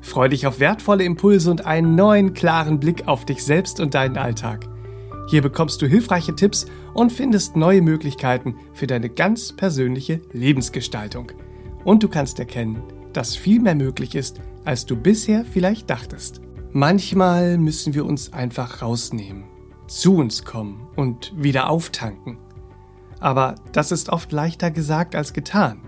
Freu dich auf wertvolle Impulse und einen neuen, klaren Blick auf dich selbst und deinen Alltag. Hier bekommst du hilfreiche Tipps und findest neue Möglichkeiten für deine ganz persönliche Lebensgestaltung. Und du kannst erkennen, dass viel mehr möglich ist, als du bisher vielleicht dachtest. Manchmal müssen wir uns einfach rausnehmen, zu uns kommen und wieder auftanken. Aber das ist oft leichter gesagt als getan.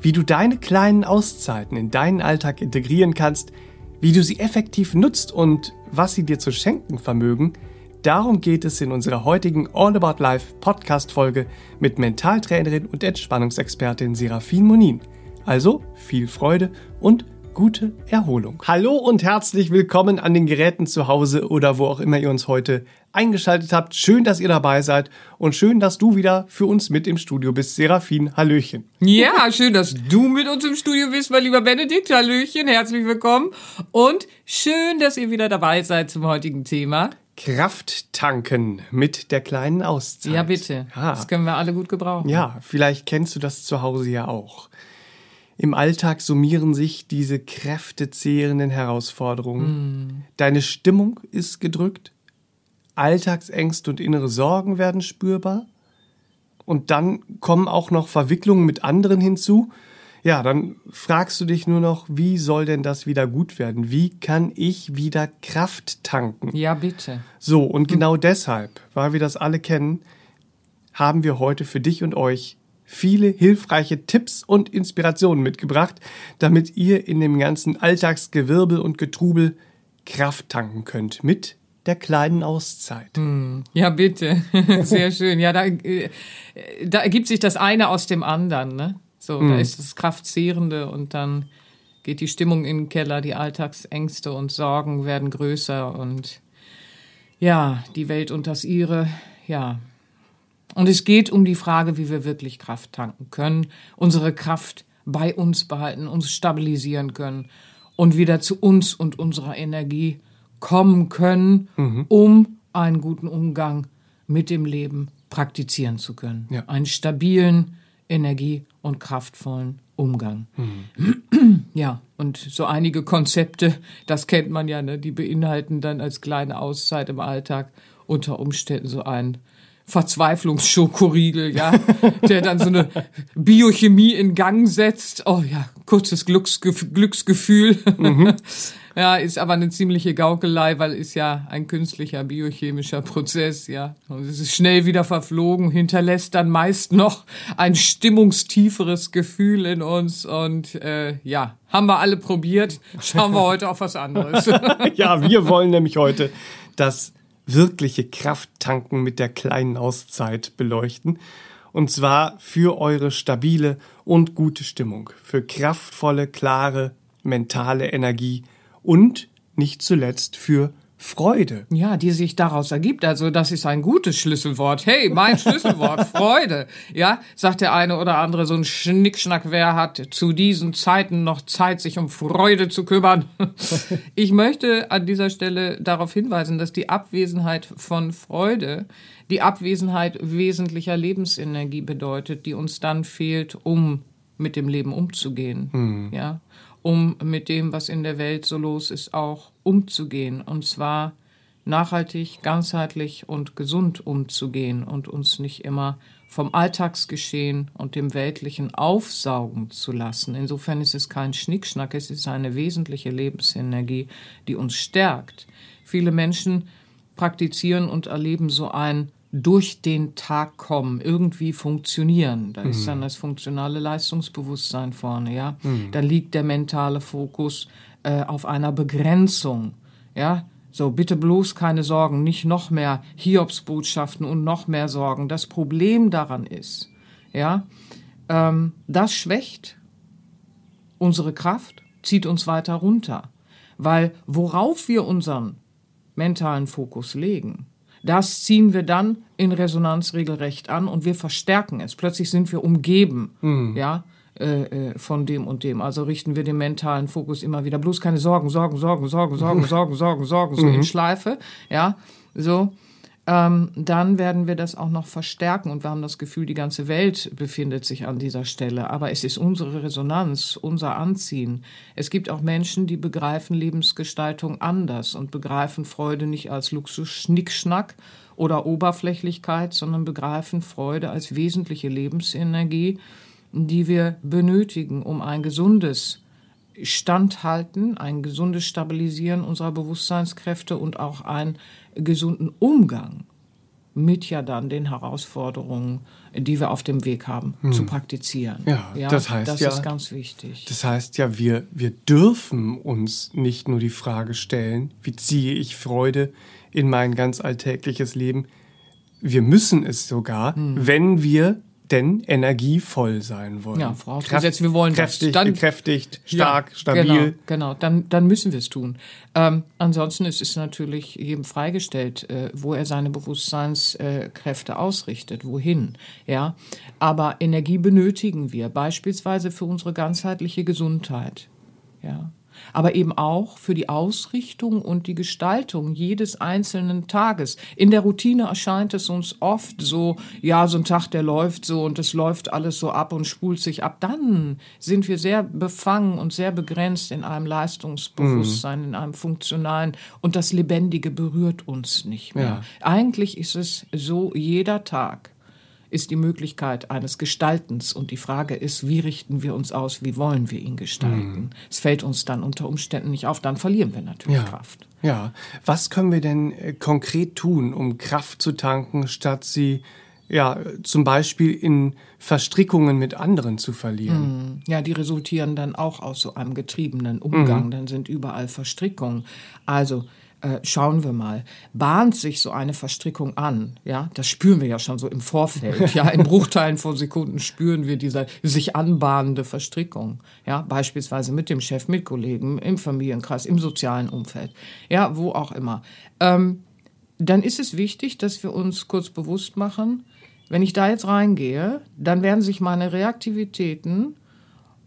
Wie du deine kleinen Auszeiten in deinen Alltag integrieren kannst, wie du sie effektiv nutzt und was sie dir zu schenken vermögen, darum geht es in unserer heutigen All About Life Podcast Folge mit Mentaltrainerin und Entspannungsexpertin Serafin Monin. Also viel Freude und gute Erholung. Hallo und herzlich willkommen an den Geräten zu Hause oder wo auch immer ihr uns heute eingeschaltet habt. Schön, dass ihr dabei seid und schön, dass du wieder für uns mit im Studio bist. Serafin, Hallöchen. Ja, schön, dass du mit uns im Studio bist, mein lieber Benedikt. Hallöchen, herzlich willkommen. Und schön, dass ihr wieder dabei seid zum heutigen Thema. Kraft tanken mit der kleinen Auszeit. Ja, bitte. Ja. Das können wir alle gut gebrauchen. Ja, vielleicht kennst du das zu Hause ja auch. Im Alltag summieren sich diese kräftezehrenden Herausforderungen. Mm. Deine Stimmung ist gedrückt, Alltagsängste und innere Sorgen werden spürbar. Und dann kommen auch noch Verwicklungen mit anderen hinzu. Ja, dann fragst du dich nur noch, wie soll denn das wieder gut werden? Wie kann ich wieder Kraft tanken? Ja, bitte. So, und genau hm. deshalb, weil wir das alle kennen, haben wir heute für dich und euch viele hilfreiche Tipps und Inspirationen mitgebracht, damit ihr in dem ganzen Alltagsgewirbel und Getrubel Kraft tanken könnt mit der kleinen Auszeit. Hm. Ja, bitte. Sehr schön. Ja, da, äh, da ergibt sich das eine aus dem anderen. Ne? So, hm. da ist das Kraftzehrende und dann geht die Stimmung in den Keller, die Alltagsängste und Sorgen werden größer und ja, die Welt und das ihre, ja, und es geht um die Frage, wie wir wirklich Kraft tanken können, unsere Kraft bei uns behalten, uns stabilisieren können und wieder zu uns und unserer Energie kommen können, mhm. um einen guten Umgang mit dem Leben praktizieren zu können. Ja. Einen stabilen, energie- und kraftvollen Umgang. Mhm. Ja, und so einige Konzepte, das kennt man ja, ne, die beinhalten dann als kleine Auszeit im Alltag unter Umständen so einen Verzweiflungsschokoriegel, ja, der dann so eine Biochemie in Gang setzt. Oh ja, kurzes Glücksgef Glücksgefühl. Mhm. Ja, ist aber eine ziemliche Gaukelei, weil ist ja ein künstlicher biochemischer Prozess, ja. Und es ist schnell wieder verflogen, hinterlässt dann meist noch ein stimmungstieferes Gefühl in uns. Und äh, ja, haben wir alle probiert. Schauen wir heute auf was anderes. ja, wir wollen nämlich heute das wirkliche Krafttanken mit der kleinen Auszeit beleuchten. Und zwar für eure stabile und gute Stimmung, für kraftvolle, klare, mentale Energie und nicht zuletzt für Freude. Ja, die sich daraus ergibt. Also das ist ein gutes Schlüsselwort. Hey, mein Schlüsselwort, Freude. Ja, sagt der eine oder andere so ein Schnickschnack, wer hat zu diesen Zeiten noch Zeit, sich um Freude zu kümmern? Ich möchte an dieser Stelle darauf hinweisen, dass die Abwesenheit von Freude die Abwesenheit wesentlicher Lebensenergie bedeutet, die uns dann fehlt, um mit dem Leben umzugehen. Hm. Ja, um mit dem, was in der Welt so los ist, auch umzugehen. Und zwar nachhaltig, ganzheitlich und gesund umzugehen und uns nicht immer vom Alltagsgeschehen und dem Weltlichen aufsaugen zu lassen. Insofern ist es kein Schnickschnack, es ist eine wesentliche Lebensenergie, die uns stärkt. Viele Menschen praktizieren und erleben so ein durch den Tag kommen, irgendwie funktionieren. Da mhm. ist dann das funktionale Leistungsbewusstsein vorne, ja. Mhm. Da liegt der mentale Fokus äh, auf einer Begrenzung, ja. So, bitte bloß keine Sorgen, nicht noch mehr Hiobsbotschaften und noch mehr Sorgen. Das Problem daran ist, ja, ähm, das schwächt unsere Kraft, zieht uns weiter runter. Weil worauf wir unseren mentalen Fokus legen, das ziehen wir dann in Resonanz regelrecht an und wir verstärken es. Plötzlich sind wir umgeben, mhm. ja, äh, äh, von dem und dem. Also richten wir den mentalen Fokus immer wieder. Bloß keine Sorgen, Sorgen, Sorgen, Sorgen, Sorgen, Sorgen, Sorgen, Sorgen, so in Schleife, ja, so ähm, dann werden wir das auch noch verstärken und wir haben das Gefühl, die ganze Welt befindet sich an dieser Stelle. Aber es ist unsere Resonanz, unser Anziehen. Es gibt auch Menschen, die begreifen Lebensgestaltung anders und begreifen Freude nicht als Luxus-Schnickschnack oder Oberflächlichkeit, sondern begreifen Freude als wesentliche Lebensenergie, die wir benötigen, um ein gesundes Standhalten, ein gesundes Stabilisieren unserer Bewusstseinskräfte und auch einen gesunden Umgang mit ja dann den Herausforderungen, die wir auf dem Weg haben, hm. zu praktizieren. Ja, ja, das heißt das ja, ist ganz wichtig. Das heißt ja, wir, wir dürfen uns nicht nur die Frage stellen, wie ziehe ich Freude in mein ganz alltägliches Leben. Wir müssen es sogar, hm. wenn wir denn energievoll sein wollen. Ja, vorausgesetzt, wir wollen kräftig, das. Dann, gekräftigt, stark, ja, stabil. Genau, genau, dann, dann müssen wir es tun. Ähm, ansonsten ist es natürlich jedem freigestellt, äh, wo er seine Bewusstseinskräfte äh, ausrichtet, wohin. Ja, aber Energie benötigen wir beispielsweise für unsere ganzheitliche Gesundheit. Ja, aber eben auch für die Ausrichtung und die Gestaltung jedes einzelnen Tages. In der Routine erscheint es uns oft so, ja, so ein Tag, der läuft so und es läuft alles so ab und spult sich ab. Dann sind wir sehr befangen und sehr begrenzt in einem Leistungsbewusstsein, mhm. in einem funktionalen und das Lebendige berührt uns nicht mehr. Ja. Eigentlich ist es so jeder Tag ist die Möglichkeit eines Gestaltens. Und die Frage ist, wie richten wir uns aus, wie wollen wir ihn gestalten? Mhm. Es fällt uns dann unter Umständen nicht auf, dann verlieren wir natürlich ja. Kraft. Ja, was können wir denn äh, konkret tun, um Kraft zu tanken, statt sie ja, zum Beispiel in Verstrickungen mit anderen zu verlieren. Mhm. Ja, die resultieren dann auch aus so einem getriebenen Umgang. Mhm. Dann sind überall Verstrickungen. Also äh, schauen wir mal, bahnt sich so eine Verstrickung an, ja, das spüren wir ja schon so im Vorfeld, ja, in Bruchteilen von Sekunden spüren wir diese sich anbahnende Verstrickung, ja, beispielsweise mit dem Chef, mit Kollegen, im Familienkreis, im sozialen Umfeld, ja, wo auch immer. Ähm, dann ist es wichtig, dass wir uns kurz bewusst machen, wenn ich da jetzt reingehe, dann werden sich meine Reaktivitäten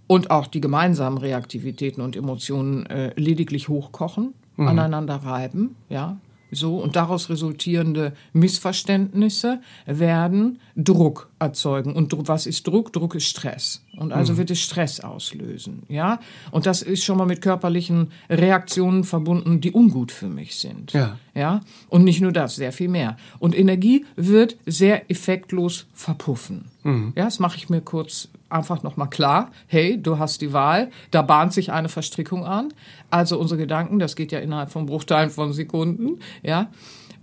und auch die gemeinsamen Reaktivitäten und Emotionen äh, lediglich hochkochen mhm. aneinander reiben, ja, so und daraus resultierende Missverständnisse werden Druck erzeugen. Und was ist Druck? Druck ist Stress. Und also mhm. wird es Stress auslösen, ja. Und das ist schon mal mit körperlichen Reaktionen verbunden, die ungut für mich sind, ja. ja. Und nicht nur das, sehr viel mehr. Und Energie wird sehr effektlos verpuffen. Mhm. Ja, das mache ich mir kurz einfach nochmal klar, hey, du hast die Wahl, da bahnt sich eine Verstrickung an. Also unsere Gedanken, das geht ja innerhalb von Bruchteilen von Sekunden, ja.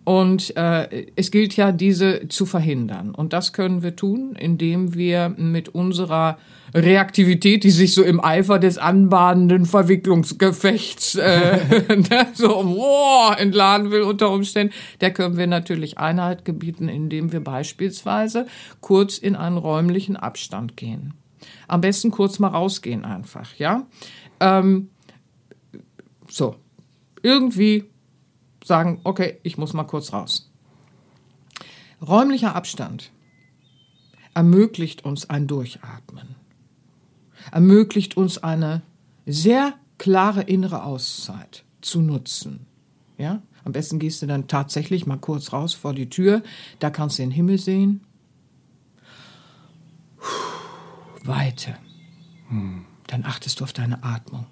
Und äh, es gilt ja, diese zu verhindern. Und das können wir tun, indem wir mit unserer Reaktivität, die sich so im Eifer des anbahnenden Verwicklungsgefechts äh, ne, so wow, entladen will unter Umständen, der können wir natürlich Einhalt gebieten, indem wir beispielsweise kurz in einen räumlichen Abstand gehen. Am besten kurz mal rausgehen einfach, ja. Ähm, so, irgendwie sagen, okay, ich muss mal kurz raus. Räumlicher Abstand ermöglicht uns ein Durchatmen, ermöglicht uns eine sehr klare innere Auszeit zu nutzen. Ja? Am besten gehst du dann tatsächlich mal kurz raus vor die Tür, da kannst du den Himmel sehen. Weite. Dann achtest du auf deine Atmung.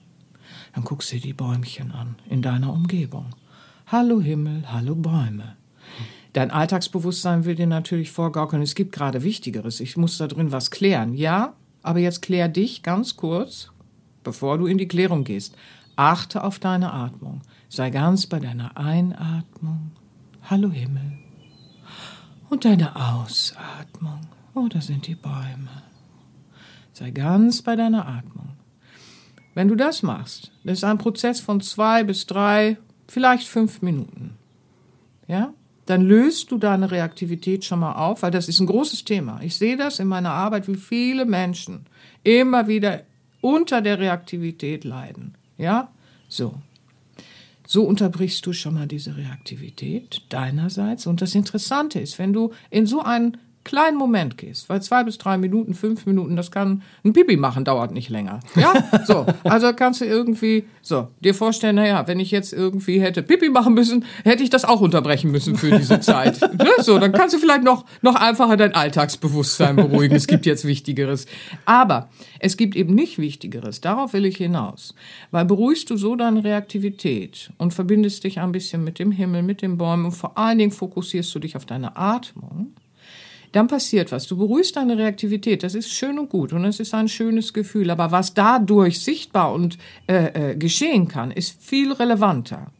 Dann guckst du die Bäumchen an in deiner Umgebung. Hallo Himmel, hallo Bäume. Dein Alltagsbewusstsein will dir natürlich vorgaukeln, es gibt gerade Wichtigeres, ich muss da drin was klären. Ja, aber jetzt klär dich ganz kurz, bevor du in die Klärung gehst. Achte auf deine Atmung. Sei ganz bei deiner Einatmung. Hallo Himmel. Und deine Ausatmung. Oh, da sind die Bäume. Sei ganz bei deiner Atmung. Wenn du das machst, das ist ein Prozess von zwei bis drei, vielleicht fünf Minuten. Ja? Dann löst du deine Reaktivität schon mal auf, weil das ist ein großes Thema. Ich sehe das in meiner Arbeit, wie viele Menschen immer wieder unter der Reaktivität leiden. Ja? So. So unterbrichst du schon mal diese Reaktivität deinerseits. Und das Interessante ist, wenn du in so einen kleinen Moment gehst, weil zwei bis drei Minuten, fünf Minuten, das kann ein Pipi machen, dauert nicht länger. Ja, so. Also kannst du irgendwie, so, dir vorstellen, naja, wenn ich jetzt irgendwie hätte Pipi machen müssen, hätte ich das auch unterbrechen müssen für diese Zeit. Ne? So, dann kannst du vielleicht noch, noch einfacher dein Alltagsbewusstsein beruhigen. Es gibt jetzt Wichtigeres. Aber es gibt eben nicht Wichtigeres. Darauf will ich hinaus. Weil beruhigst du so deine Reaktivität und verbindest dich ein bisschen mit dem Himmel, mit den Bäumen und vor allen Dingen fokussierst du dich auf deine Atmung dann passiert was. Du beruhigst deine Reaktivität. Das ist schön und gut und es ist ein schönes Gefühl. Aber was dadurch sichtbar und äh, äh, geschehen kann, ist viel relevanter.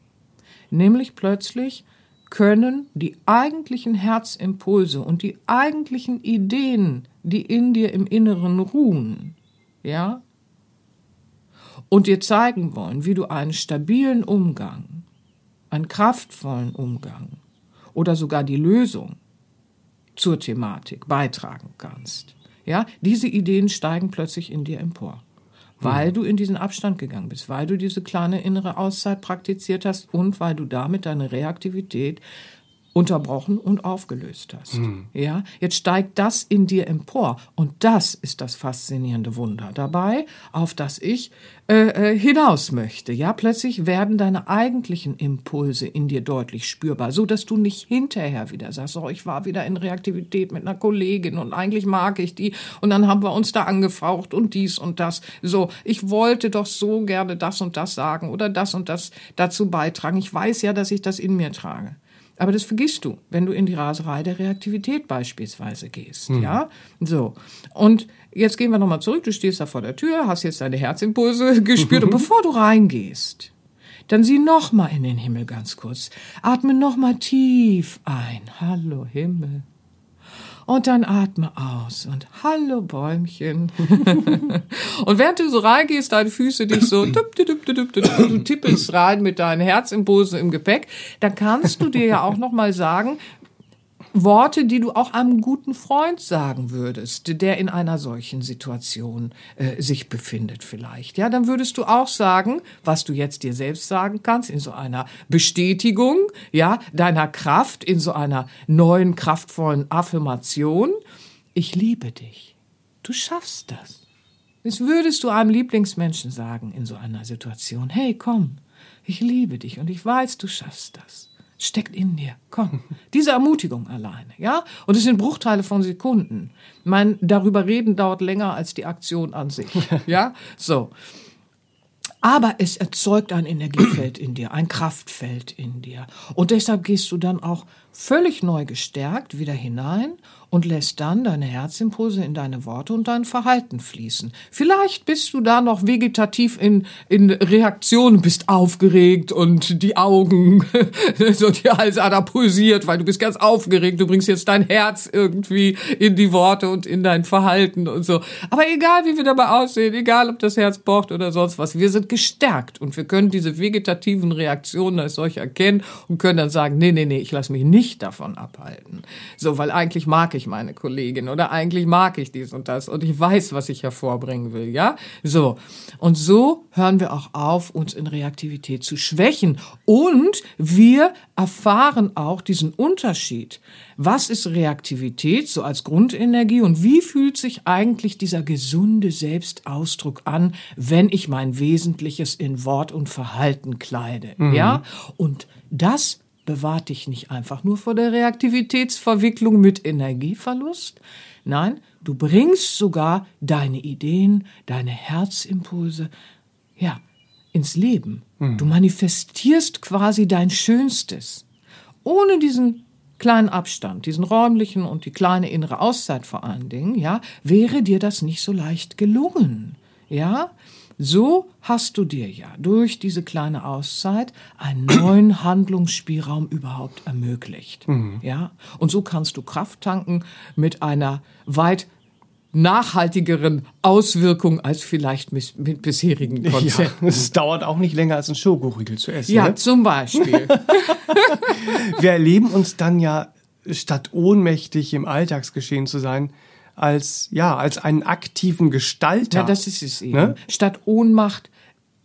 Nämlich plötzlich können die eigentlichen Herzimpulse und die eigentlichen Ideen, die in dir im Inneren ruhen, ja, und dir zeigen wollen, wie du einen stabilen Umgang, einen kraftvollen Umgang oder sogar die Lösung zur Thematik beitragen kannst. Ja, diese Ideen steigen plötzlich in dir empor, weil du in diesen Abstand gegangen bist, weil du diese kleine innere Auszeit praktiziert hast und weil du damit deine Reaktivität unterbrochen und aufgelöst hast. Mhm. Ja, jetzt steigt das in dir empor und das ist das faszinierende Wunder dabei, auf das ich äh, äh, hinaus möchte. Ja, plötzlich werden deine eigentlichen Impulse in dir deutlich spürbar, so dass du nicht hinterher wieder sagst, oh, ich war wieder in Reaktivität mit einer Kollegin und eigentlich mag ich die und dann haben wir uns da angefaucht und dies und das. So, ich wollte doch so gerne das und das sagen oder das und das dazu beitragen. Ich weiß ja, dass ich das in mir trage. Aber das vergisst du, wenn du in die Raserei der Reaktivität beispielsweise gehst. Mhm. Ja, so. Und jetzt gehen wir nochmal zurück. Du stehst da vor der Tür, hast jetzt deine Herzimpulse gespürt und bevor du reingehst, dann sieh nochmal in den Himmel ganz kurz. Atme nochmal tief ein. Hallo Himmel. Und dann atme aus und hallo Bäumchen. und während du so reingehst, deine Füße dich so, du tippelst rein mit deinen Herzimpulsen im Gepäck, dann kannst du dir ja auch noch mal sagen, Worte, die du auch einem guten Freund sagen würdest, der in einer solchen Situation äh, sich befindet vielleicht. Ja, dann würdest du auch sagen, was du jetzt dir selbst sagen kannst, in so einer Bestätigung, ja, deiner Kraft, in so einer neuen, kraftvollen Affirmation. Ich liebe dich. Du schaffst das. Das würdest du einem Lieblingsmenschen sagen in so einer Situation. Hey, komm, ich liebe dich und ich weiß, du schaffst das steckt in dir. Komm. Diese Ermutigung alleine, ja? Und es sind Bruchteile von Sekunden. Mein darüber reden dauert länger als die Aktion an sich, ja? So. Aber es erzeugt ein Energiefeld in dir, ein Kraftfeld in dir. Und deshalb gehst du dann auch völlig neu gestärkt wieder hinein und lässt dann deine Herzimpulse in deine Worte und dein Verhalten fließen. Vielleicht bist du da noch vegetativ in, in Reaktion, bist aufgeregt und die Augen, so die Halsader pulsiert, weil du bist ganz aufgeregt, du bringst jetzt dein Herz irgendwie in die Worte und in dein Verhalten und so. Aber egal, wie wir dabei aussehen, egal, ob das Herz pocht oder sonst was, wir sind gestärkt und wir können diese vegetativen Reaktionen als solche erkennen und können dann sagen, nee, nee, nee, ich lasse mich nicht davon abhalten. So, weil eigentlich mag ich ich meine Kollegin oder eigentlich mag ich dies und das und ich weiß, was ich hervorbringen will, ja? So. Und so hören wir auch auf, uns in Reaktivität zu schwächen und wir erfahren auch diesen Unterschied. Was ist Reaktivität so als Grundenergie und wie fühlt sich eigentlich dieser gesunde Selbstausdruck an, wenn ich mein Wesentliches in Wort und Verhalten kleide, mhm. ja? Und das bewahrt dich nicht einfach nur vor der Reaktivitätsverwicklung mit Energieverlust. Nein, du bringst sogar deine Ideen, deine Herzimpulse, ja, ins Leben. Mhm. Du manifestierst quasi dein Schönstes. Ohne diesen kleinen Abstand, diesen räumlichen und die kleine innere Auszeit vor allen Dingen, ja, wäre dir das nicht so leicht gelungen. Ja, so hast du dir ja durch diese kleine Auszeit einen neuen Handlungsspielraum überhaupt ermöglicht. Mhm. Ja? Und so kannst du Kraft tanken mit einer weit nachhaltigeren Auswirkung als vielleicht mit, mit bisherigen Konzepten. Ja, es dauert auch nicht länger als ein Schokoriegel zu essen. Ja, ne? zum Beispiel. Wir erleben uns dann ja, statt ohnmächtig im Alltagsgeschehen zu sein, als ja als einen aktiven Gestalter. Ja, das ist es eben. Ne? Statt Ohnmacht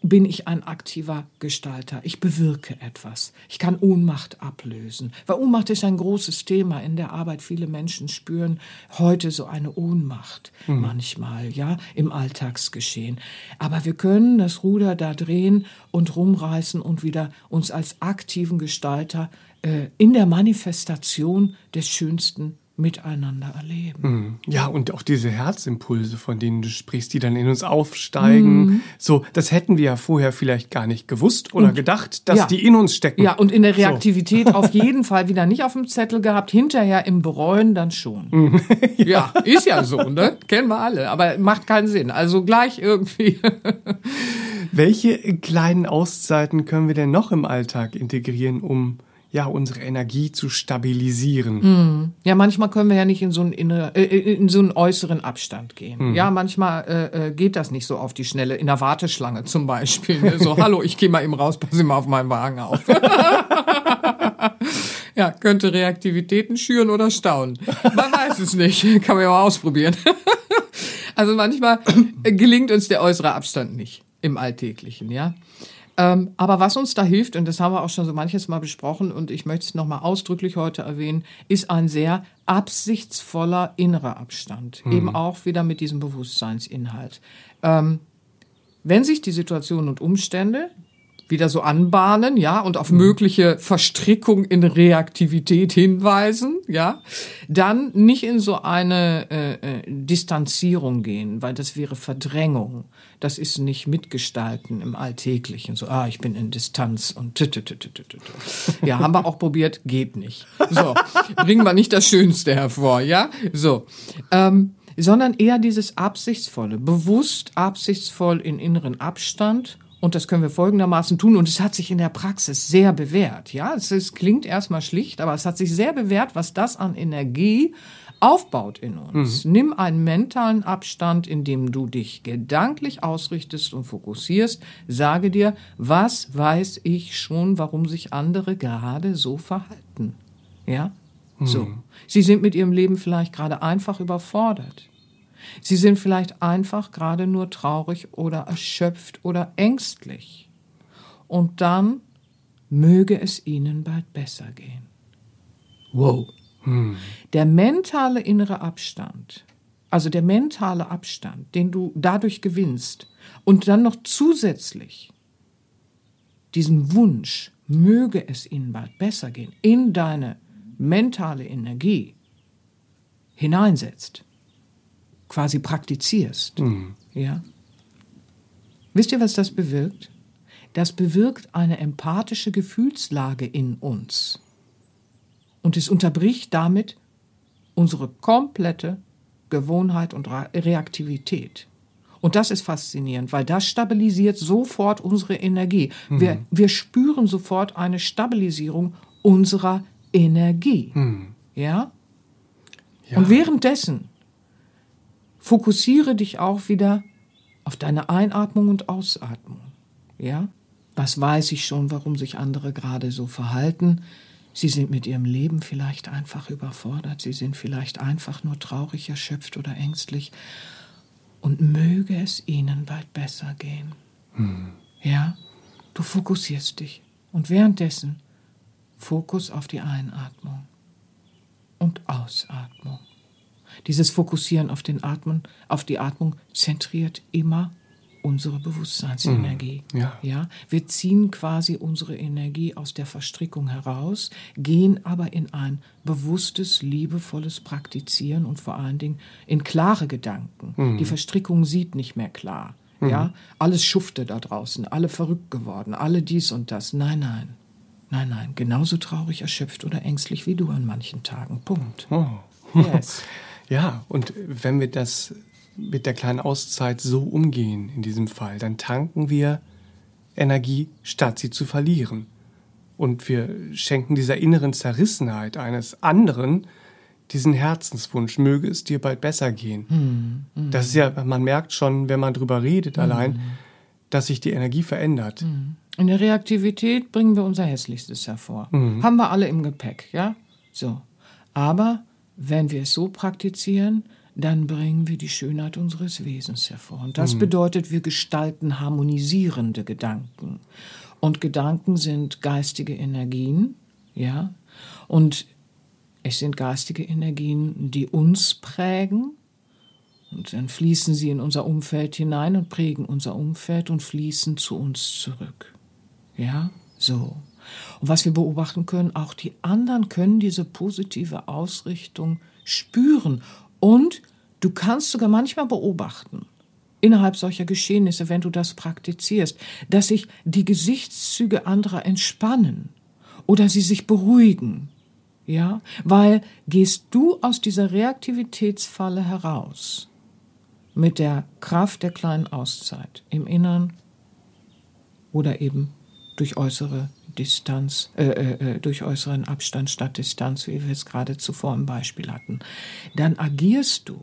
bin ich ein aktiver Gestalter. Ich bewirke etwas. Ich kann Ohnmacht ablösen. Weil Ohnmacht ist ein großes Thema in der Arbeit. Viele Menschen spüren heute so eine Ohnmacht mhm. manchmal, ja, im Alltagsgeschehen. Aber wir können das Ruder da drehen und rumreißen und wieder uns als aktiven Gestalter äh, in der Manifestation des Schönsten miteinander erleben. Mhm. Ja, und auch diese Herzimpulse, von denen du sprichst, die dann in uns aufsteigen. Mhm. So, das hätten wir ja vorher vielleicht gar nicht gewusst oder und, gedacht, dass ja. die in uns stecken. Ja, und in der Reaktivität so. auf jeden Fall wieder nicht auf dem Zettel gehabt, hinterher im Bereuen dann schon. Mhm. ja. ja, ist ja so, ne? Kennen wir alle, aber macht keinen Sinn. Also gleich irgendwie. Welche kleinen Auszeiten können wir denn noch im Alltag integrieren, um ja, unsere Energie zu stabilisieren. Mm. Ja, manchmal können wir ja nicht in so einen, inner, äh, in so einen äußeren Abstand gehen. Mm. Ja, manchmal äh, äh, geht das nicht so auf die Schnelle. In der Warteschlange zum Beispiel. Ne? So, hallo, ich gehe mal eben raus, passe mal auf meinen Wagen auf. ja, könnte Reaktivitäten schüren oder staunen. Man weiß es nicht. Kann man ja mal ausprobieren. also manchmal gelingt uns der äußere Abstand nicht im Alltäglichen, ja. Ähm, aber was uns da hilft, und das haben wir auch schon so manches Mal besprochen, und ich möchte es nochmal ausdrücklich heute erwähnen, ist ein sehr absichtsvoller innerer Abstand. Mhm. Eben auch wieder mit diesem Bewusstseinsinhalt. Ähm, wenn sich die Situation und Umstände wieder so anbahnen, ja, und auf mhm. mögliche Verstrickung in Reaktivität hinweisen, ja, dann nicht in so eine äh, äh, Distanzierung gehen, weil das wäre Verdrängung. Das ist nicht mitgestalten im Alltäglichen. So, ah, ich bin in Distanz und t -t -t ja, haben wir auch probiert, geht nicht. So, bringen wir nicht das Schönste hervor, ja, so. Ähm, sondern eher dieses absichtsvolle, bewusst absichtsvoll in inneren Abstand und das können wir folgendermaßen tun. Und es hat sich in der Praxis sehr bewährt. Ja, es, es klingt erstmal schlicht, aber es hat sich sehr bewährt, was das an Energie aufbaut in uns. Mhm. Nimm einen mentalen Abstand, indem du dich gedanklich ausrichtest und fokussierst. Sage dir, was weiß ich schon, warum sich andere gerade so verhalten? Ja? Mhm. So. Sie sind mit ihrem Leben vielleicht gerade einfach überfordert. Sie sind vielleicht einfach gerade nur traurig oder erschöpft oder ängstlich. Und dann möge es ihnen bald besser gehen. Wow. Hm. Der mentale innere Abstand, also der mentale Abstand, den du dadurch gewinnst und dann noch zusätzlich diesen Wunsch, möge es ihnen bald besser gehen, in deine mentale Energie hineinsetzt, quasi praktizierst. Mhm. Ja? Wisst ihr, was das bewirkt? Das bewirkt eine empathische Gefühlslage in uns. Und es unterbricht damit unsere komplette Gewohnheit und Reaktivität. Und das ist faszinierend, weil das stabilisiert sofort unsere Energie. Mhm. Wir, wir spüren sofort eine Stabilisierung unserer Energie. Mhm. Ja? ja? Und währenddessen fokussiere dich auch wieder auf deine Einatmung und Ausatmung. Ja? Was weiß ich schon, warum sich andere gerade so verhalten? Sie sind mit ihrem Leben vielleicht einfach überfordert, sie sind vielleicht einfach nur traurig, erschöpft oder ängstlich. Und möge es ihnen bald besser gehen. Hm. Ja, du fokussierst dich. Und währenddessen Fokus auf die Einatmung und Ausatmung. Dieses Fokussieren auf den Atmen, auf die Atmung zentriert immer unsere Bewusstseinsenergie. Mm, ja. ja. Wir ziehen quasi unsere Energie aus der Verstrickung heraus, gehen aber in ein bewusstes, liebevolles Praktizieren und vor allen Dingen in klare Gedanken. Mm. Die Verstrickung sieht nicht mehr klar. Ja, alles schufte da draußen, alle verrückt geworden, alle dies und das. Nein, nein. Nein, nein, genauso traurig, erschöpft oder ängstlich wie du an manchen Tagen. Punkt. Oh. Yes. Ja, und wenn wir das mit der kleinen Auszeit so umgehen in diesem Fall, dann tanken wir Energie, statt sie zu verlieren. Und wir schenken dieser inneren Zerrissenheit eines anderen diesen Herzenswunsch, möge es dir bald besser gehen. Mm, mm. Das ist ja, man merkt schon, wenn man drüber redet mm. allein, dass sich die Energie verändert. In der Reaktivität bringen wir unser Hässlichstes hervor. Hm. Haben wir alle im Gepäck, ja? So. Aber wenn wir es so praktizieren, dann bringen wir die Schönheit unseres Wesens hervor. Und das mhm. bedeutet, wir gestalten harmonisierende Gedanken. Und Gedanken sind geistige Energien, ja. Und es sind geistige Energien, die uns prägen. Und dann fließen sie in unser Umfeld hinein und prägen unser Umfeld und fließen zu uns zurück. Ja, so. Und was wir beobachten können, auch die anderen können diese positive Ausrichtung spüren. Und du kannst sogar manchmal beobachten, innerhalb solcher Geschehnisse, wenn du das praktizierst, dass sich die Gesichtszüge anderer entspannen oder sie sich beruhigen. Ja, weil gehst du aus dieser Reaktivitätsfalle heraus mit der Kraft der kleinen Auszeit im Innern oder eben durch äußere Distanz, äh, äh, äh, durch äußeren Abstand statt Distanz, wie wir es gerade zuvor im Beispiel hatten, dann agierst du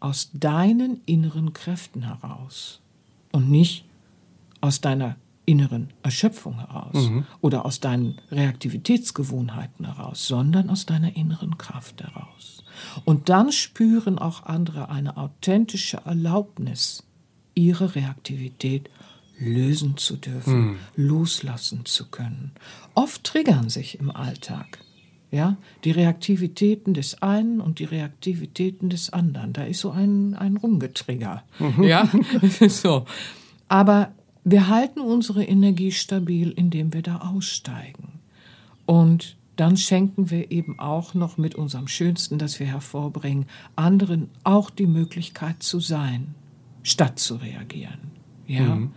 aus deinen inneren Kräften heraus und nicht aus deiner inneren Erschöpfung heraus mhm. oder aus deinen Reaktivitätsgewohnheiten heraus, sondern aus deiner inneren Kraft heraus. Und dann spüren auch andere eine authentische Erlaubnis, ihre Reaktivität lösen zu dürfen, mhm. loslassen zu können. Oft triggern sich im Alltag ja, die Reaktivitäten des einen und die Reaktivitäten des anderen. Da ist so ein, ein Rumgetrigger. Mhm. Ja, so. Aber wir halten unsere Energie stabil, indem wir da aussteigen. Und dann schenken wir eben auch noch mit unserem Schönsten, das wir hervorbringen, anderen auch die Möglichkeit zu sein, statt zu reagieren. Ja. Mhm.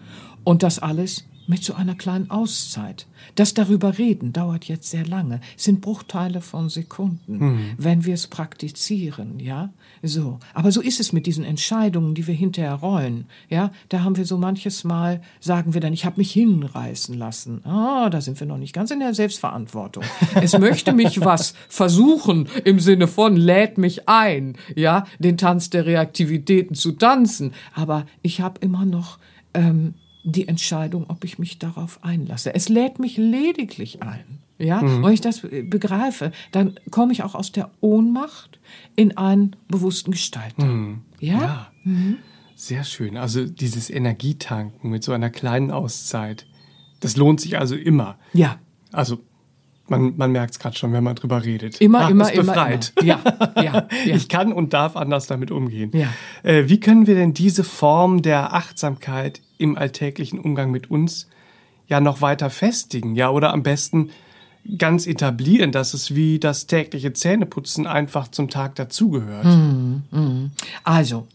Und das alles mit so einer kleinen Auszeit. Das darüber reden dauert jetzt sehr lange, sind Bruchteile von Sekunden, mhm. wenn wir es praktizieren, ja? So. Aber so ist es mit diesen Entscheidungen, die wir hinterher rollen, ja? Da haben wir so manches Mal, sagen wir dann, ich habe mich hinreißen lassen. Ah, da sind wir noch nicht ganz in der Selbstverantwortung. es möchte mich was versuchen im Sinne von lädt mich ein, ja? Den Tanz der Reaktivitäten zu tanzen. Aber ich habe immer noch, ähm, die Entscheidung, ob ich mich darauf einlasse. Es lädt mich lediglich ein. Ja, mhm. wenn ich das begreife, dann komme ich auch aus der Ohnmacht in einen bewussten Gestalter. Mhm. Ja? ja. Mhm. Sehr schön. Also dieses Energietanken mit so einer kleinen Auszeit, das lohnt sich also immer. Ja. Also man, man merkt es gerade schon, wenn man drüber redet. Immer, Ach, immer, immer, befreit. immer. Ja, ja, ja. Ich kann und darf anders damit umgehen. Ja. Äh, wie können wir denn diese Form der Achtsamkeit im alltäglichen Umgang mit uns ja noch weiter festigen? Ja, oder am besten ganz etablieren, dass es wie das tägliche Zähneputzen einfach zum Tag dazugehört. Mhm, mh. Also,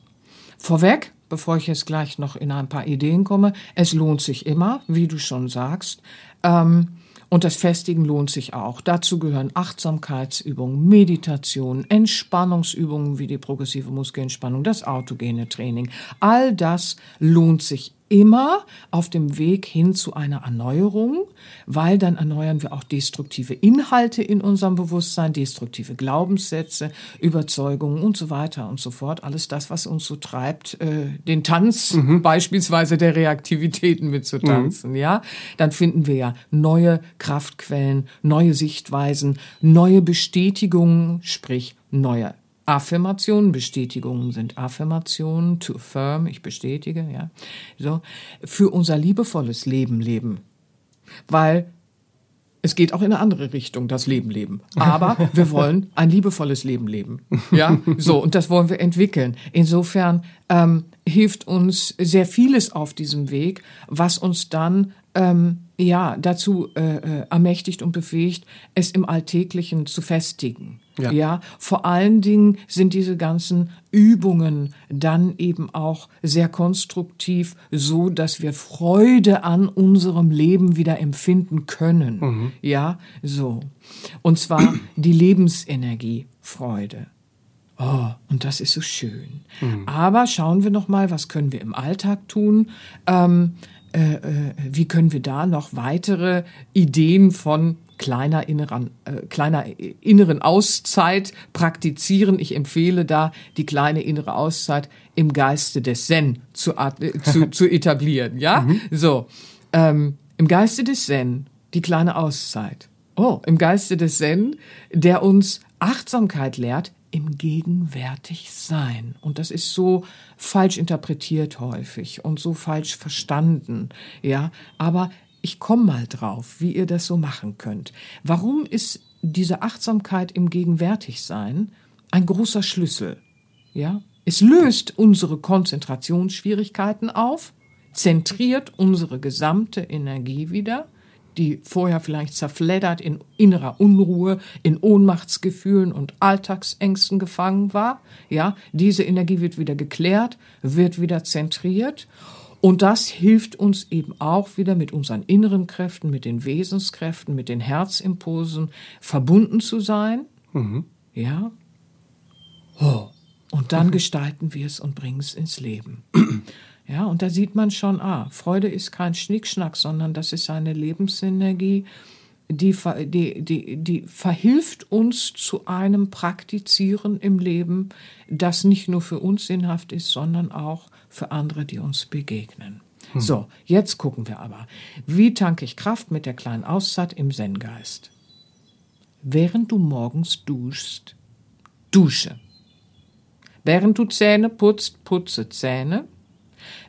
vorweg, bevor ich jetzt gleich noch in ein paar Ideen komme, es lohnt sich immer, wie du schon sagst. Ähm, und das Festigen lohnt sich auch. Dazu gehören Achtsamkeitsübungen, Meditation, Entspannungsübungen wie die progressive Muskelentspannung, das autogene Training. All das lohnt sich immer auf dem Weg hin zu einer Erneuerung, weil dann erneuern wir auch destruktive Inhalte in unserem Bewusstsein, destruktive Glaubenssätze, Überzeugungen und so weiter und so fort. Alles das, was uns so treibt, äh, den Tanz mhm. beispielsweise der Reaktivitäten mitzutanzen, mhm. ja. Dann finden wir ja neue Kraftquellen, neue Sichtweisen, neue Bestätigungen, sprich neue Affirmationen, Bestätigungen sind Affirmationen, to affirm, ich bestätige, ja, so, für unser liebevolles Leben leben. Weil es geht auch in eine andere Richtung, das Leben leben. Aber wir wollen ein liebevolles Leben leben. Ja, so, und das wollen wir entwickeln. Insofern ähm, hilft uns sehr vieles auf diesem Weg, was uns dann ähm, ja dazu äh, äh, ermächtigt und befähigt, es im Alltäglichen zu festigen. Ja. ja, vor allen Dingen sind diese ganzen Übungen dann eben auch sehr konstruktiv, so dass wir Freude an unserem Leben wieder empfinden können. Mhm. Ja, so. Und zwar die Lebensenergie, Freude. Oh, und das ist so schön. Mhm. Aber schauen wir noch mal, was können wir im Alltag tun? Ähm, äh, äh, wie können wir da noch weitere Ideen von kleiner inneren, äh, kleiner inneren Auszeit praktizieren. Ich empfehle da, die kleine innere Auszeit im Geiste des Zen zu, äh, zu, zu etablieren. Ja, mhm. so ähm, im Geiste des Zen die kleine Auszeit. Oh, im Geiste des Zen, der uns Achtsamkeit lehrt im gegenwärtig sein. Und das ist so falsch interpretiert häufig und so falsch verstanden. Ja, aber ich komme mal drauf, wie ihr das so machen könnt. Warum ist diese Achtsamkeit im gegenwärtig sein ein großer Schlüssel? Ja, es löst unsere Konzentrationsschwierigkeiten auf, zentriert unsere gesamte Energie wieder die vorher vielleicht zerfleddert in innerer Unruhe, in Ohnmachtsgefühlen und Alltagsängsten gefangen war. Ja, diese Energie wird wieder geklärt, wird wieder zentriert. Und das hilft uns eben auch wieder mit unseren inneren Kräften, mit den Wesenskräften, mit den Herzimpulsen verbunden zu sein. Mhm. Ja. Oh. Und dann gestalten wir es und bringen es ins Leben. Ja, und da sieht man schon, ah, Freude ist kein Schnickschnack, sondern das ist eine Lebensenergie, die, die, die, die verhilft uns zu einem Praktizieren im Leben, das nicht nur für uns sinnhaft ist, sondern auch für andere, die uns begegnen. Hm. So, jetzt gucken wir aber, wie tanke ich Kraft mit der kleinen Auszeit im Zen-Geist? Während du morgens duschst, dusche. Während du Zähne putzt, putze Zähne.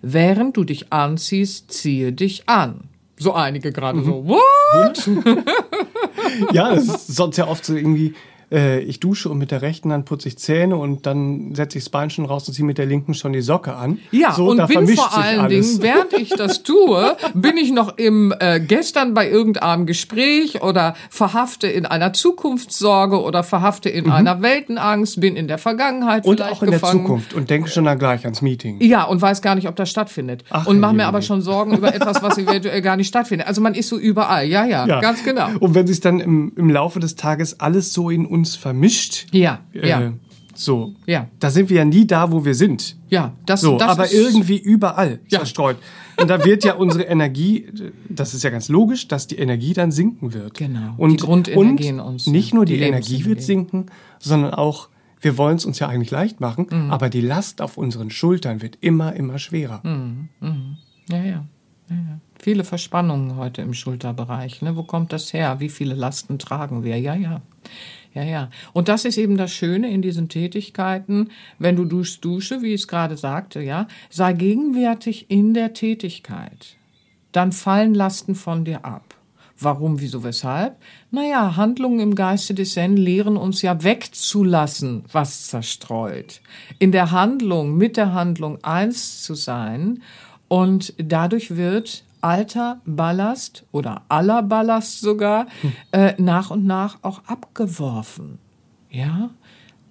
Während du dich anziehst, ziehe dich an. So einige gerade mhm. so, what? ja, das ist sonst ja oft so irgendwie, äh, ich dusche und mit der rechten Hand putze ich Zähne und dann setze ich das Bein schon raus und ziehe mit der linken schon die Socke an. Ja, so, und bin vor allen alles. Dingen, während ich das tue, bin ich noch im äh, gestern bei irgendeinem Gespräch oder verhafte in einer Zukunftssorge oder verhafte in mhm. einer Weltenangst, bin in der Vergangenheit und vielleicht auch in gefangen. der Zukunft und denke schon dann gleich ans Meeting. Ja, und weiß gar nicht, ob das stattfindet. Ach, und mache mir aber schon Sorgen über etwas, was eventuell gar nicht stattfindet. Also man ist so überall. Ja, ja, ja. ganz genau. Und wenn sich dann im, im Laufe des Tages alles so in uns vermischt. Ja, äh, ja. So. Ja. Da sind wir ja nie da, wo wir sind. Ja, das, so, das aber irgendwie überall ja. verstreut. Und da wird ja unsere Energie, das ist ja ganz logisch, dass die Energie dann sinken wird. Genau. Und, die Grundenergie in uns. Nicht nur die, die Energie wird sinken, sondern auch, wir wollen es uns ja eigentlich leicht machen, mhm. aber die Last auf unseren Schultern wird immer, immer schwerer. Mhm. Mhm. Ja, ja. ja, ja. Viele Verspannungen heute im Schulterbereich. Ne? Wo kommt das her? Wie viele Lasten tragen wir? Ja, ja. Ja, ja. Und das ist eben das Schöne in diesen Tätigkeiten. Wenn du duschst, dusche, wie ich es gerade sagte, ja, sei gegenwärtig in der Tätigkeit. Dann fallen Lasten von dir ab. Warum, wieso, weshalb? Naja, Handlungen im Geiste des Zen lehren uns ja wegzulassen, was zerstreut. In der Handlung, mit der Handlung eins zu sein und dadurch wird alter Ballast oder aller Ballast sogar hm. äh, nach und nach auch abgeworfen. Ja?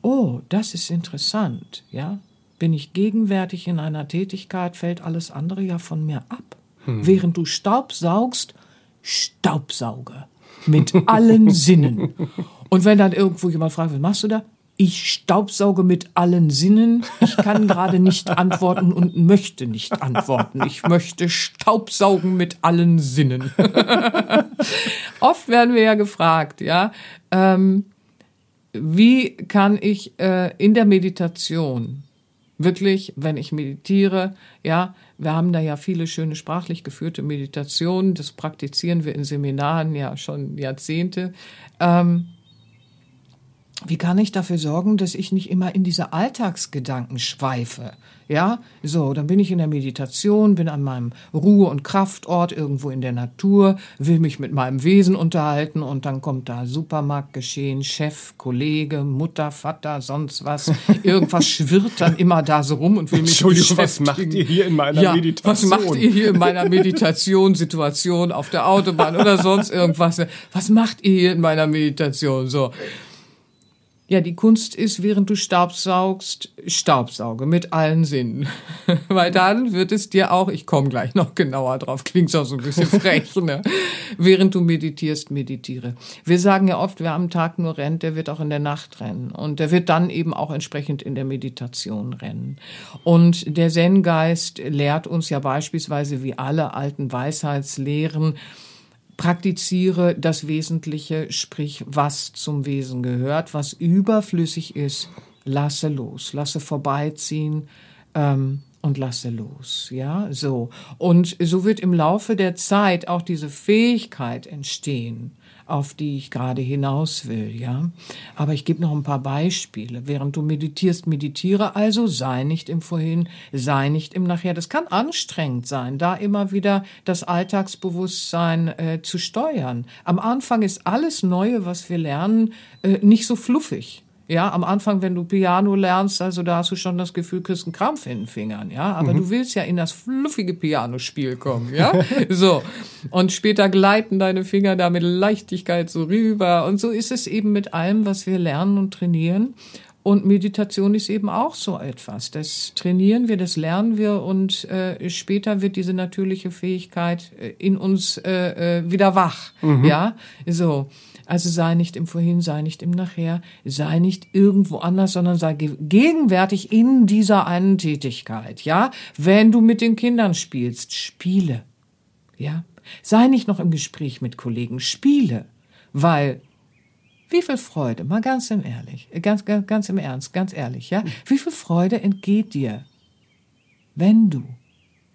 Oh, das ist interessant. Ja? Bin ich gegenwärtig in einer Tätigkeit, fällt alles andere ja von mir ab. Hm. Während du Staub saugst, Staubsauge. Mit allen Sinnen. Und wenn dann irgendwo jemand fragt, was machst du da? Ich staubsauge mit allen Sinnen. Ich kann gerade nicht antworten und möchte nicht antworten. Ich möchte staubsaugen mit allen Sinnen. Oft werden wir ja gefragt, ja, ähm, wie kann ich äh, in der Meditation wirklich, wenn ich meditiere, ja, wir haben da ja viele schöne sprachlich geführte Meditationen, das praktizieren wir in Seminaren ja schon Jahrzehnte. Ähm, wie kann ich dafür sorgen, dass ich nicht immer in diese Alltagsgedanken schweife? Ja, so, dann bin ich in der Meditation, bin an meinem Ruhe- und Kraftort irgendwo in der Natur, will mich mit meinem Wesen unterhalten und dann kommt da Supermarktgeschehen, Chef, Kollege, Mutter, Vater, sonst was. Irgendwas schwirrt dann immer da so rum und will mich Entschuldigung, was macht ihr hier in meiner ja, Meditation? Was macht ihr hier in meiner Meditation, Situation auf der Autobahn oder sonst irgendwas? Was macht ihr hier in meiner Meditation? So. Ja, die Kunst ist, während du Staubsaugst, Staubsauge mit allen Sinnen. Weil dann wird es dir auch, ich komme gleich noch genauer drauf, klingt auch so ein bisschen frech, ne? Während du meditierst, meditiere. Wir sagen ja oft, wer am Tag nur rennt, der wird auch in der Nacht rennen. Und der wird dann eben auch entsprechend in der Meditation rennen. Und der Zen-Geist lehrt uns ja beispielsweise wie alle alten Weisheitslehren, praktiziere das Wesentliche, sprich, was zum Wesen gehört, was überflüssig ist, lasse los, lasse vorbeiziehen ähm, und lasse los, ja, so. Und so wird im Laufe der Zeit auch diese Fähigkeit entstehen, auf die ich gerade hinaus will, ja. Aber ich gebe noch ein paar Beispiele. Während du meditierst, meditiere also, sei nicht im Vorhin, sei nicht im Nachher. Das kann anstrengend sein, da immer wieder das Alltagsbewusstsein äh, zu steuern. Am Anfang ist alles Neue, was wir lernen, äh, nicht so fluffig. Ja, am Anfang, wenn du Piano lernst, also da hast du schon das Gefühl, kriegst einen Krampf in den Fingern, ja. Aber mhm. du willst ja in das fluffige Pianospiel kommen, ja. so. Und später gleiten deine Finger da mit Leichtigkeit so rüber. Und so ist es eben mit allem, was wir lernen und trainieren. Und Meditation ist eben auch so etwas. Das trainieren wir, das lernen wir und äh, später wird diese natürliche Fähigkeit äh, in uns äh, äh, wieder wach. Mhm. Ja, so. Also sei nicht im Vorhin, sei nicht im Nachher, sei nicht irgendwo anders, sondern sei gegenwärtig in dieser einen Tätigkeit. Ja, wenn du mit den Kindern spielst, spiele. Ja, sei nicht noch im Gespräch mit Kollegen, spiele, weil wie viel Freude, mal ganz im ehrlich, ganz, ganz, ganz im Ernst, ganz ehrlich, ja? Wie viel Freude entgeht dir, wenn du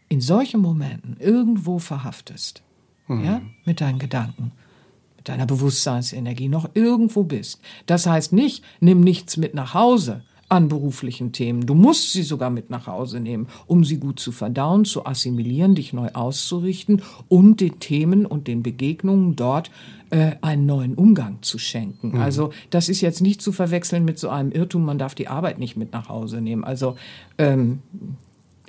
in solchen Momenten irgendwo verhaftest, mhm. ja, mit deinen Gedanken, mit deiner Bewusstseinsenergie noch irgendwo bist. Das heißt nicht, nimm nichts mit nach Hause, an beruflichen Themen. Du musst sie sogar mit nach Hause nehmen, um sie gut zu verdauen, zu assimilieren, dich neu auszurichten und den Themen und den Begegnungen dort äh, einen neuen Umgang zu schenken. Mhm. Also das ist jetzt nicht zu verwechseln mit so einem Irrtum, man darf die Arbeit nicht mit nach Hause nehmen. Also ähm,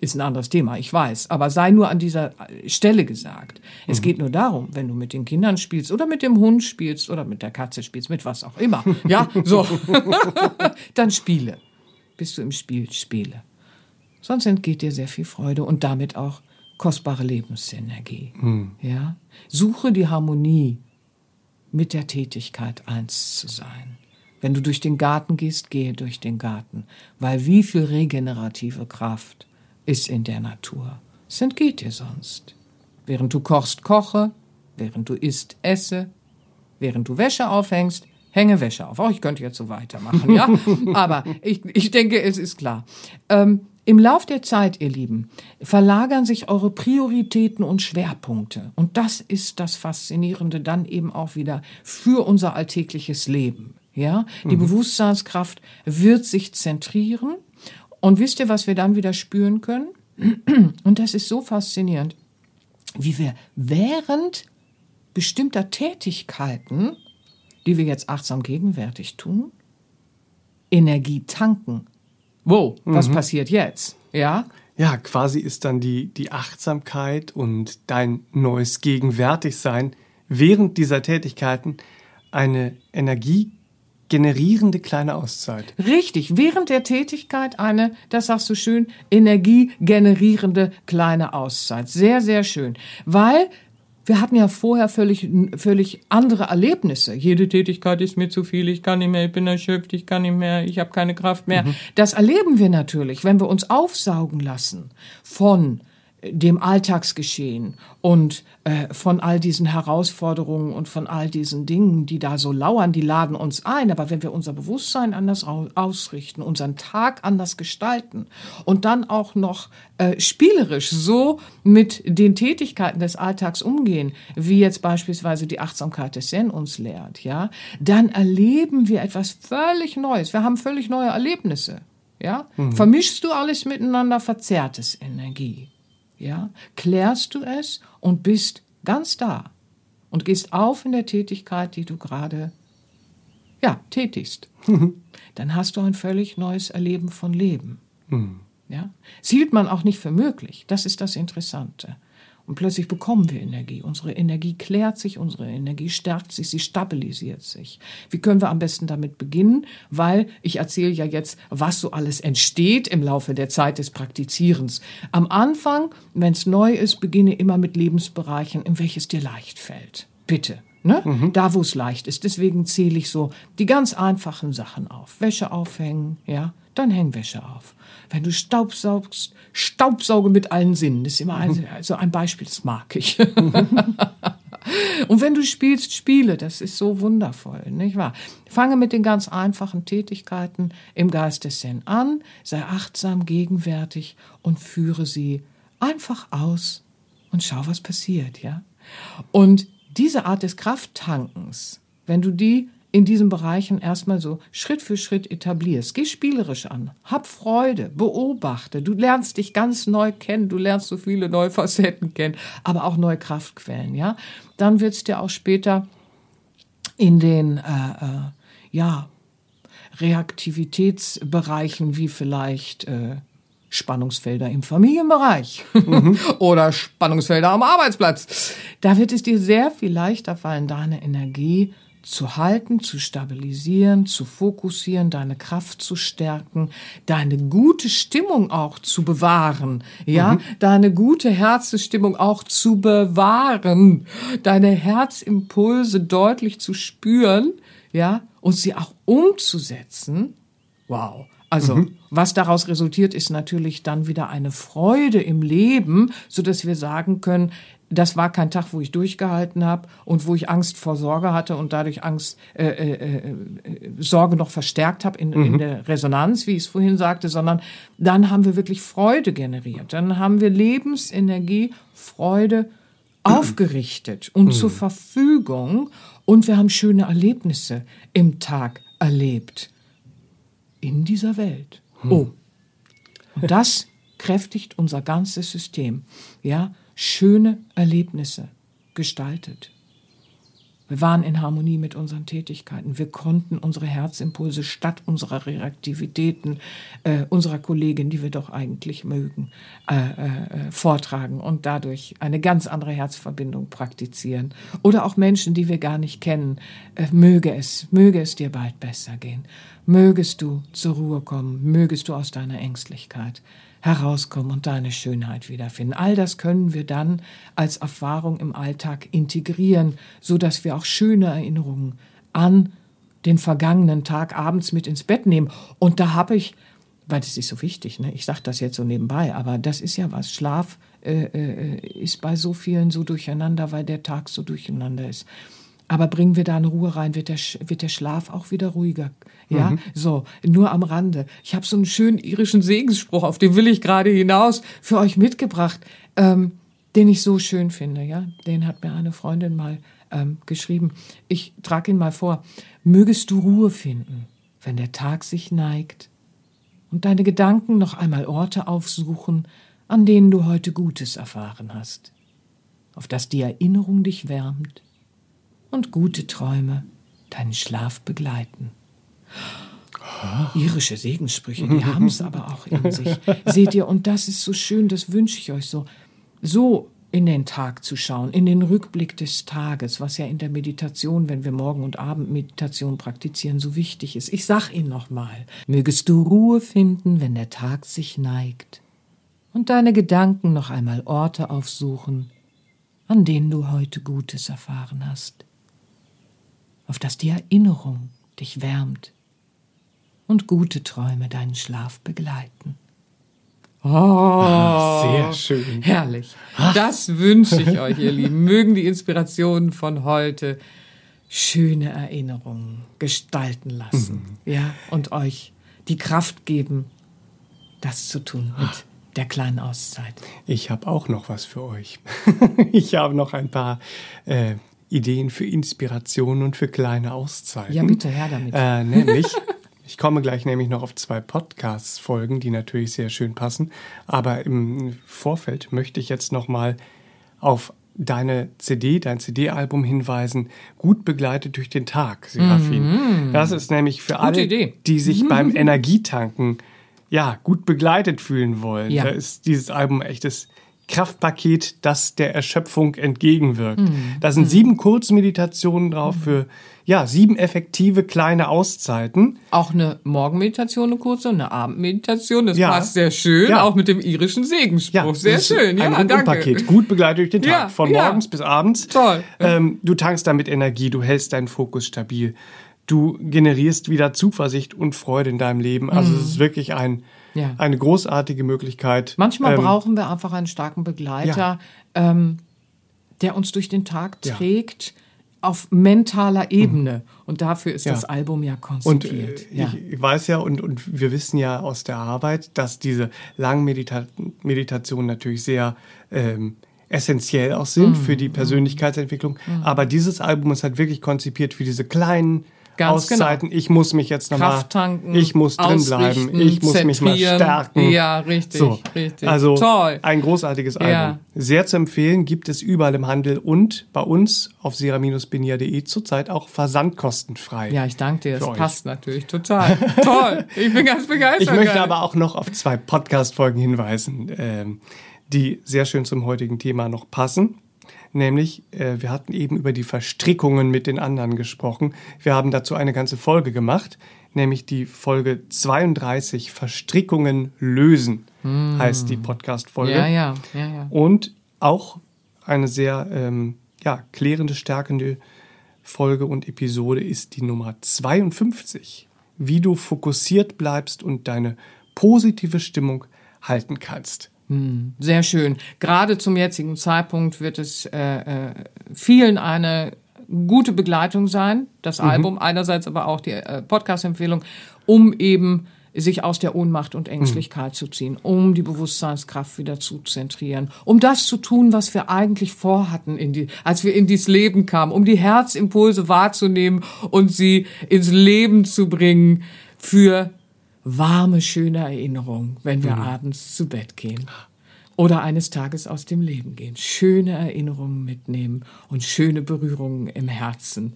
ist ein anderes Thema, ich weiß. Aber sei nur an dieser Stelle gesagt. Es mhm. geht nur darum, wenn du mit den Kindern spielst oder mit dem Hund spielst oder mit der Katze spielst, mit was auch immer. Ja, so. Dann spiele bist du im Spiel spiele. Sonst entgeht dir sehr viel Freude und damit auch kostbare Lebensenergie. Mhm. Ja? Suche die Harmonie mit der Tätigkeit eins zu sein. Wenn du durch den Garten gehst, gehe durch den Garten, weil wie viel regenerative Kraft ist in der Natur. Es entgeht dir sonst. Während du kochst, koche, während du isst, esse, während du Wäsche aufhängst, hänge Wäsche auf. Auch ich könnte jetzt so weitermachen, ja. Aber ich, ich denke, es ist klar. Ähm, Im Lauf der Zeit, ihr Lieben, verlagern sich eure Prioritäten und Schwerpunkte. Und das ist das Faszinierende dann eben auch wieder für unser alltägliches Leben. Ja, die mhm. Bewusstseinskraft wird sich zentrieren. Und wisst ihr, was wir dann wieder spüren können? Und das ist so faszinierend, wie wir während bestimmter Tätigkeiten die wir jetzt achtsam gegenwärtig tun, Energie tanken. Wo? Was mhm. passiert jetzt? Ja? Ja, quasi ist dann die, die Achtsamkeit und dein neues Gegenwärtigsein während dieser Tätigkeiten eine energiegenerierende kleine Auszeit. Richtig, während der Tätigkeit eine, das sagst du schön, energiegenerierende kleine Auszeit. Sehr, sehr schön. Weil wir hatten ja vorher völlig, völlig andere Erlebnisse. Jede Tätigkeit ist mir zu viel, ich kann nicht mehr, ich bin erschöpft, ich kann nicht mehr, ich habe keine Kraft mehr. Mhm. Das erleben wir natürlich, wenn wir uns aufsaugen lassen von dem Alltagsgeschehen und äh, von all diesen Herausforderungen und von all diesen Dingen, die da so lauern, die laden uns ein. Aber wenn wir unser Bewusstsein anders ausrichten, unseren Tag anders gestalten und dann auch noch äh, spielerisch so mit den Tätigkeiten des Alltags umgehen, wie jetzt beispielsweise die Achtsamkeit des Zen uns lehrt, ja, dann erleben wir etwas völlig Neues. Wir haben völlig neue Erlebnisse. Ja? Mhm. Vermischst du alles miteinander, verzerrt es Energie ja, klärst du es und bist ganz da und gehst auf in der Tätigkeit, die du gerade ja, tätigst. Dann hast du ein völlig neues Erleben von Leben. Mhm. Ja? Das hielt man auch nicht für möglich. Das ist das Interessante. Und plötzlich bekommen wir Energie. Unsere Energie klärt sich, unsere Energie stärkt sich, sie stabilisiert sich. Wie können wir am besten damit beginnen? Weil ich erzähle ja jetzt, was so alles entsteht im Laufe der Zeit des Praktizierens. Am Anfang, wenn es neu ist, beginne immer mit Lebensbereichen, in welches dir leicht fällt. Bitte. Ne? Mhm. Da, wo es leicht ist. Deswegen zähle ich so die ganz einfachen Sachen auf. Wäsche aufhängen, ja, dann häng Wäsche auf. Wenn du Staubsaugst, Staubsauge mit allen Sinnen. Das ist immer ein, also ein Beispiel, das mag ich. Und wenn du spielst, spiele. Das ist so wundervoll, nicht wahr? Fange mit den ganz einfachen Tätigkeiten im Geist des Zen an, sei achtsam, gegenwärtig und führe sie einfach aus und schau, was passiert, ja? Und diese Art des Krafttankens, wenn du die in diesen Bereichen erstmal so Schritt für Schritt etablierst. Geh spielerisch an, hab Freude, beobachte. Du lernst dich ganz neu kennen, du lernst so viele neue Facetten kennen, aber auch neue Kraftquellen, ja. Dann wird's dir auch später in den, äh, äh, ja, Reaktivitätsbereichen wie vielleicht äh, Spannungsfelder im Familienbereich mhm. oder Spannungsfelder am Arbeitsplatz. Da wird es dir sehr viel leichter fallen, deine Energie zu halten, zu stabilisieren, zu fokussieren, deine Kraft zu stärken, deine gute Stimmung auch zu bewahren, ja, mhm. deine gute Herzestimmung auch zu bewahren, deine Herzimpulse deutlich zu spüren, ja, und sie auch umzusetzen. Wow. Also, mhm. was daraus resultiert, ist natürlich dann wieder eine Freude im Leben, so dass wir sagen können, das war kein Tag, wo ich durchgehalten habe und wo ich Angst vor Sorge hatte und dadurch Angst, äh, äh, äh, Sorge noch verstärkt habe in, mhm. in der Resonanz, wie ich es vorhin sagte, sondern dann haben wir wirklich Freude generiert. Dann haben wir Lebensenergie, Freude aufgerichtet und mhm. zur Verfügung und wir haben schöne Erlebnisse im Tag erlebt. In dieser Welt. Mhm. Oh. Und das kräftigt unser ganzes System. Ja, schöne Erlebnisse gestaltet. Wir waren in Harmonie mit unseren Tätigkeiten. Wir konnten unsere Herzimpulse statt unserer Reaktivitäten äh, unserer Kollegin, die wir doch eigentlich mögen, äh, äh, vortragen und dadurch eine ganz andere Herzverbindung praktizieren. Oder auch Menschen, die wir gar nicht kennen. Äh, möge es, möge es dir bald besser gehen. Mögest du zur Ruhe kommen. Mögest du aus deiner Ängstlichkeit herauskommen und deine Schönheit wiederfinden. All das können wir dann als Erfahrung im Alltag integrieren, so dass wir auch schöne Erinnerungen an den vergangenen Tag abends mit ins Bett nehmen. Und da habe ich, weil das ist so wichtig, ne? ich sage das jetzt so nebenbei, aber das ist ja was. Schlaf äh, äh, ist bei so vielen so durcheinander, weil der Tag so durcheinander ist. Aber bringen wir da eine Ruhe rein, wird der, wird der Schlaf auch wieder ruhiger. Ja, mhm. so, nur am Rande. Ich habe so einen schönen irischen Segensspruch, auf den will ich gerade hinaus, für euch mitgebracht, ähm, den ich so schön finde. Ja, Den hat mir eine Freundin mal ähm, geschrieben. Ich trage ihn mal vor. Mögest du Ruhe finden, wenn der Tag sich neigt und deine Gedanken noch einmal Orte aufsuchen, an denen du heute Gutes erfahren hast, auf das die Erinnerung dich wärmt und gute Träume deinen Schlaf begleiten. Irische Segenssprüche, die haben es aber auch in sich. Seht ihr, und das ist so schön, das wünsche ich euch so. So in den Tag zu schauen, in den Rückblick des Tages, was ja in der Meditation, wenn wir Morgen- und Abendmeditation praktizieren, so wichtig ist. Ich sag ihn nochmal. Mögest du Ruhe finden, wenn der Tag sich neigt und deine Gedanken noch einmal Orte aufsuchen, an denen du heute Gutes erfahren hast auf das die Erinnerung dich wärmt und gute Träume deinen Schlaf begleiten. Oh, ah, sehr schön. Herrlich. Das wünsche ich euch, ihr Lieben. Mögen die Inspirationen von heute schöne Erinnerungen gestalten lassen. Mhm. Ja, und euch die Kraft geben, das zu tun mit der kleinen Auszeit. Ich habe auch noch was für euch. ich habe noch ein paar äh, Ideen für Inspiration und für kleine Auszeiten. Ja, bitte, her damit. Äh, nämlich, ich komme gleich nämlich noch auf zwei Podcast-Folgen, die natürlich sehr schön passen. Aber im Vorfeld möchte ich jetzt noch mal auf deine CD, dein CD-Album hinweisen, gut begleitet durch den Tag, Serafin. Mhm. Das ist nämlich für Gute alle, Idee. die sich mhm. beim Energietanken ja gut begleitet fühlen wollen. Ja. Da ist dieses Album echtes Kraftpaket, das der Erschöpfung entgegenwirkt. Mhm. Da sind sieben Kurzmeditationen drauf für ja, sieben effektive kleine Auszeiten. Auch eine Morgenmeditation, eine kurze, eine Abendmeditation, das ja. passt sehr schön, ja. auch mit dem irischen Segenspruch. Ja, sehr schön, ja, ein danke. Paket, gut begleitet durch den Tag, ja, von morgens bis abends. Toll. Ähm, du tankst damit Energie, du hältst deinen Fokus stabil, du generierst wieder Zuversicht und Freude in deinem Leben. Also mhm. es ist wirklich ein ja. eine großartige Möglichkeit. Manchmal ähm, brauchen wir einfach einen starken Begleiter, ja. ähm, der uns durch den Tag trägt auf mentaler Ebene. Und dafür ist Ja. das Album ja Und konzipiert. äh, ja. ich weiß ja und, und wir wissen ja aus der Arbeit, dass diese langen Medita Meditationen natürlich sehr ähm, essentiell auch sind für Mhm. die Persönlichkeitsentwicklung. Aber dieses Album ist halt wirklich konzipiert für diese kleinen Ganz genau. Auszeiten. Ich muss mich jetzt nochmal, Kraft tanken, ich muss drin bleiben, ich muss mich mal stärken. Ja, richtig, So. richtig. Also Toll. ein großartiges Album. Ja. Sehr zu empfehlen, gibt es überall im Handel und bei uns auf sera-benia.de zurzeit auch versandkostenfrei. Ja, ich danke dir. Das euch. passt natürlich total. Toll. Ich bin ganz begeistert. Ich möchte aber auch noch auf zwei Podcast-Folgen hinweisen, ähm, die sehr schön zum heutigen Thema noch passen. Nämlich, äh, wir hatten eben über die Verstrickungen mit den anderen gesprochen. Wir haben dazu eine ganze Folge gemacht, nämlich die Folge 32, Verstrickungen lösen, heißt die Podcast-Folge. Ja, ja, ja, ja. Und auch eine sehr ähm, ja, klärende, stärkende Folge und Episode ist die Nummer 52. Wie du fokussiert bleibst und deine positive Stimmung halten kannst. Sehr schön. Gerade zum jetzigen Zeitpunkt wird es äh, äh, vielen eine gute Begleitung sein, das Album, einerseits aber auch die äh, Podcast-Empfehlung, um eben sich aus der Ohnmacht und Ängstlichkeit zu ziehen, um die Bewusstseinskraft wieder zu zentrieren, um das zu tun, was wir eigentlich vorhatten, in die, als wir in dieses Leben kamen, um die Herzimpulse wahrzunehmen und sie ins Leben zu bringen für warme, schöne Erinnerungen, wenn wir abends zu Bett gehen. Oder eines Tages aus dem Leben gehen. Schöne Erinnerungen mitnehmen und schöne Berührungen im Herzen,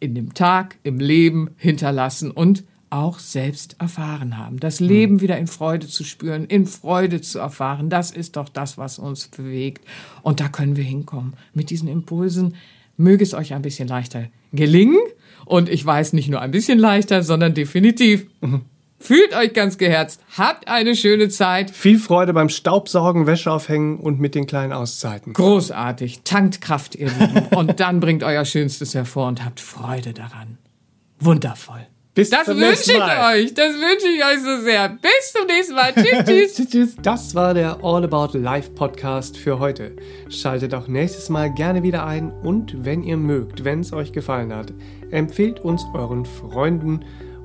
in dem Tag, im Leben hinterlassen und auch selbst erfahren haben. Das Leben wieder in Freude zu spüren, in Freude zu erfahren, das ist doch das, was uns bewegt. Und da können wir hinkommen. Mit diesen Impulsen möge es euch ein bisschen leichter gelingen. Und ich weiß nicht nur ein bisschen leichter, sondern definitiv. Fühlt euch ganz geherzt. Habt eine schöne Zeit. Viel Freude beim Staubsaugen, Wäsche aufhängen und mit den kleinen Auszeiten. Großartig. Tankt Kraft, ihr Lieben. Und dann bringt euer Schönstes hervor und habt Freude daran. Wundervoll. Bis Das wünsche ich Mal. euch. Das wünsche ich euch so sehr. Bis zum nächsten Mal. Tschüss, tschüss. Tschüss, tschüss. Das war der All About Life Podcast für heute. Schaltet auch nächstes Mal gerne wieder ein und wenn ihr mögt, wenn es euch gefallen hat, empfehlt uns euren Freunden